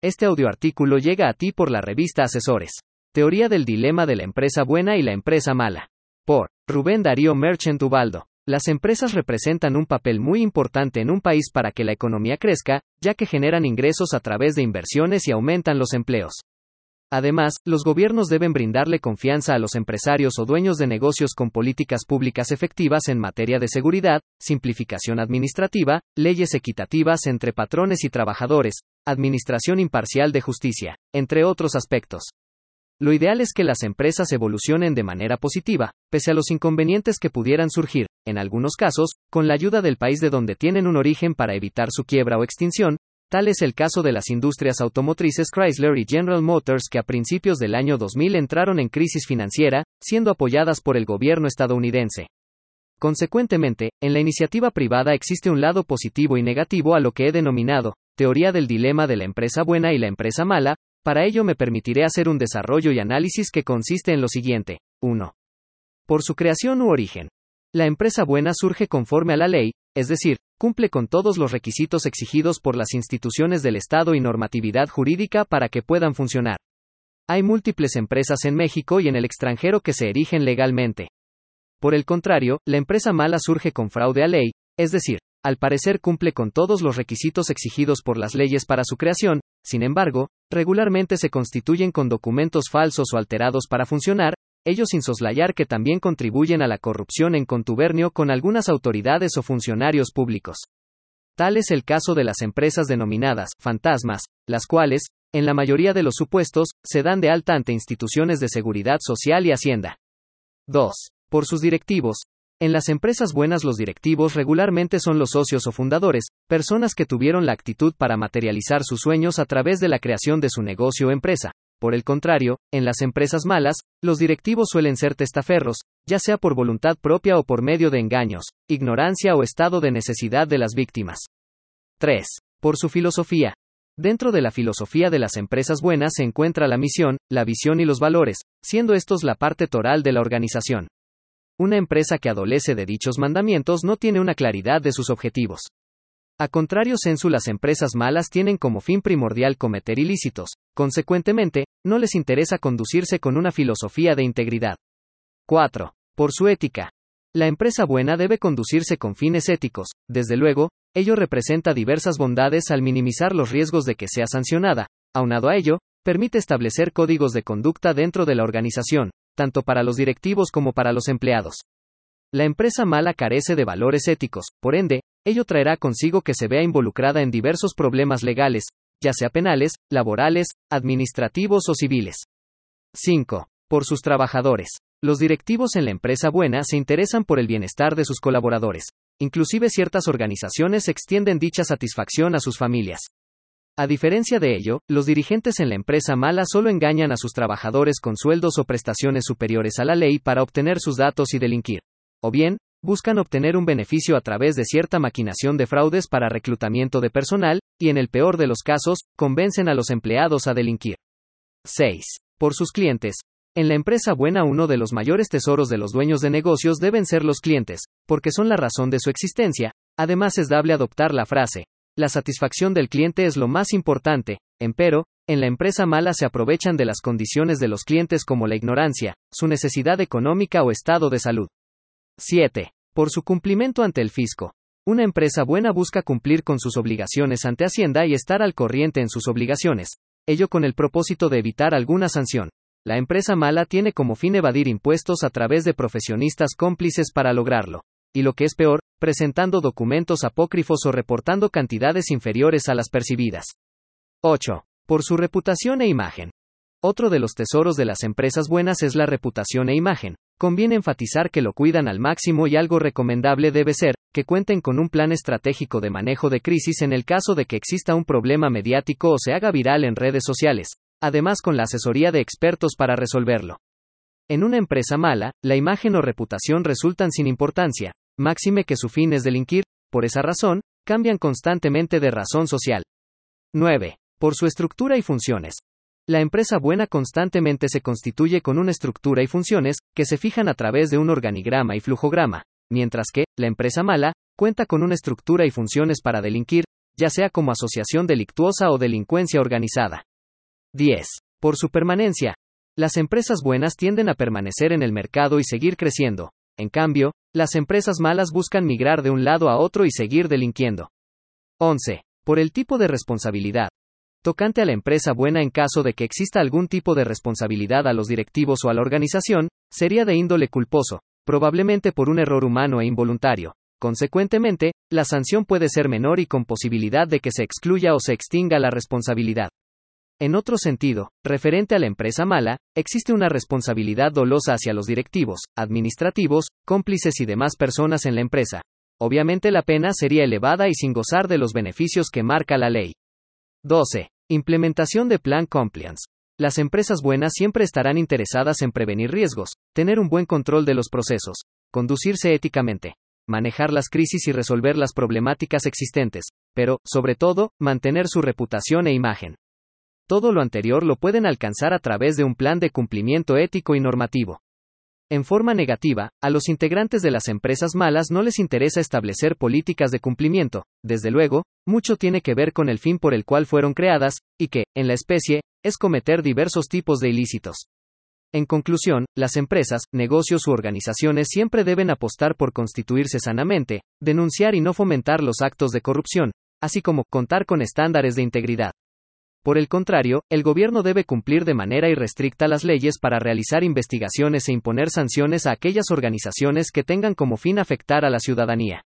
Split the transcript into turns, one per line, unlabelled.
Este audioartículo llega a ti por la revista Asesores. Teoría del dilema de la empresa buena y la empresa mala. Por Rubén Darío Merchant Ubaldo. Las empresas representan un papel muy importante en un país para que la economía crezca, ya que generan ingresos a través de inversiones y aumentan los empleos. Además, los gobiernos deben brindarle confianza a los empresarios o dueños de negocios con políticas públicas efectivas en materia de seguridad, simplificación administrativa, leyes equitativas entre patrones y trabajadores, administración imparcial de justicia, entre otros aspectos. Lo ideal es que las empresas evolucionen de manera positiva, pese a los inconvenientes que pudieran surgir, en algunos casos, con la ayuda del país de donde tienen un origen para evitar su quiebra o extinción, tal es el caso de las industrias automotrices Chrysler y General Motors que a principios del año 2000 entraron en crisis financiera, siendo apoyadas por el gobierno estadounidense. Consecuentemente, en la iniciativa privada existe un lado positivo y negativo a lo que he denominado, teoría del dilema de la empresa buena y la empresa mala, para ello me permitiré hacer un desarrollo y análisis que consiste en lo siguiente. 1. Por su creación u origen. La empresa buena surge conforme a la ley, es decir, cumple con todos los requisitos exigidos por las instituciones del Estado y normatividad jurídica para que puedan funcionar. Hay múltiples empresas en México y en el extranjero que se erigen legalmente. Por el contrario, la empresa mala surge con fraude a ley, es decir, al parecer cumple con todos los requisitos exigidos por las leyes para su creación, sin embargo, regularmente se constituyen con documentos falsos o alterados para funcionar, ellos sin soslayar que también contribuyen a la corrupción en contubernio con algunas autoridades o funcionarios públicos. Tal es el caso de las empresas denominadas fantasmas, las cuales, en la mayoría de los supuestos, se dan de alta ante instituciones de seguridad social y hacienda. 2. Por sus directivos, en las empresas buenas los directivos regularmente son los socios o fundadores, personas que tuvieron la actitud para materializar sus sueños a través de la creación de su negocio o empresa. Por el contrario, en las empresas malas, los directivos suelen ser testaferros, ya sea por voluntad propia o por medio de engaños, ignorancia o estado de necesidad de las víctimas. 3. Por su filosofía. Dentro de la filosofía de las empresas buenas se encuentra la misión, la visión y los valores, siendo estos la parte toral de la organización. Una empresa que adolece de dichos mandamientos no tiene una claridad de sus objetivos. A contrario sensu las empresas malas tienen como fin primordial cometer ilícitos, consecuentemente, no les interesa conducirse con una filosofía de integridad. 4. Por su ética. La empresa buena debe conducirse con fines éticos, desde luego, ello representa diversas bondades al minimizar los riesgos de que sea sancionada, aunado a ello, permite establecer códigos de conducta dentro de la organización, tanto para los directivos como para los empleados. La empresa mala carece de valores éticos, por ende, ello traerá consigo que se vea involucrada en diversos problemas legales, ya sea penales, laborales, administrativos o civiles. 5. Por sus trabajadores. Los directivos en la empresa buena se interesan por el bienestar de sus colaboradores. Inclusive ciertas organizaciones extienden dicha satisfacción a sus familias. A diferencia de ello, los dirigentes en la empresa mala solo engañan a sus trabajadores con sueldos o prestaciones superiores a la ley para obtener sus datos y delinquir. O bien, buscan obtener un beneficio a través de cierta maquinación de fraudes para reclutamiento de personal, y en el peor de los casos, convencen a los empleados a delinquir. 6. Por sus clientes. En la empresa buena uno de los mayores tesoros de los dueños de negocios deben ser los clientes, porque son la razón de su existencia. Además es dable adoptar la frase, la satisfacción del cliente es lo más importante, empero, en la empresa mala se aprovechan de las condiciones de los clientes como la ignorancia, su necesidad económica o estado de salud. 7. Por su cumplimiento ante el fisco. Una empresa buena busca cumplir con sus obligaciones ante Hacienda y estar al corriente en sus obligaciones, ello con el propósito de evitar alguna sanción. La empresa mala tiene como fin evadir impuestos a través de profesionistas cómplices para lograrlo y lo que es peor, presentando documentos apócrifos o reportando cantidades inferiores a las percibidas. 8. Por su reputación e imagen. Otro de los tesoros de las empresas buenas es la reputación e imagen. Conviene enfatizar que lo cuidan al máximo y algo recomendable debe ser, que cuenten con un plan estratégico de manejo de crisis en el caso de que exista un problema mediático o se haga viral en redes sociales, además con la asesoría de expertos para resolverlo. En una empresa mala, la imagen o reputación resultan sin importancia, máxime que su fin es delinquir, por esa razón, cambian constantemente de razón social. 9. Por su estructura y funciones. La empresa buena constantemente se constituye con una estructura y funciones, que se fijan a través de un organigrama y flujograma, mientras que, la empresa mala, cuenta con una estructura y funciones para delinquir, ya sea como asociación delictuosa o delincuencia organizada. 10. Por su permanencia. Las empresas buenas tienden a permanecer en el mercado y seguir creciendo. En cambio, las empresas malas buscan migrar de un lado a otro y seguir delinquiendo. 11. Por el tipo de responsabilidad. Tocante a la empresa buena en caso de que exista algún tipo de responsabilidad a los directivos o a la organización, sería de índole culposo, probablemente por un error humano e involuntario. Consecuentemente, la sanción puede ser menor y con posibilidad de que se excluya o se extinga la responsabilidad. En otro sentido, referente a la empresa mala, existe una responsabilidad dolosa hacia los directivos, administrativos, cómplices y demás personas en la empresa. Obviamente la pena sería elevada y sin gozar de los beneficios que marca la ley. 12. Implementación de Plan Compliance. Las empresas buenas siempre estarán interesadas en prevenir riesgos, tener un buen control de los procesos, conducirse éticamente, manejar las crisis y resolver las problemáticas existentes, pero, sobre todo, mantener su reputación e imagen. Todo lo anterior lo pueden alcanzar a través de un plan de cumplimiento ético y normativo. En forma negativa, a los integrantes de las empresas malas no les interesa establecer políticas de cumplimiento, desde luego, mucho tiene que ver con el fin por el cual fueron creadas, y que, en la especie, es cometer diversos tipos de ilícitos. En conclusión, las empresas, negocios u organizaciones siempre deben apostar por constituirse sanamente, denunciar y no fomentar los actos de corrupción, así como contar con estándares de integridad. Por el contrario, el gobierno debe cumplir de manera irrestricta las leyes para realizar investigaciones e imponer sanciones a aquellas organizaciones que tengan como fin afectar a la ciudadanía.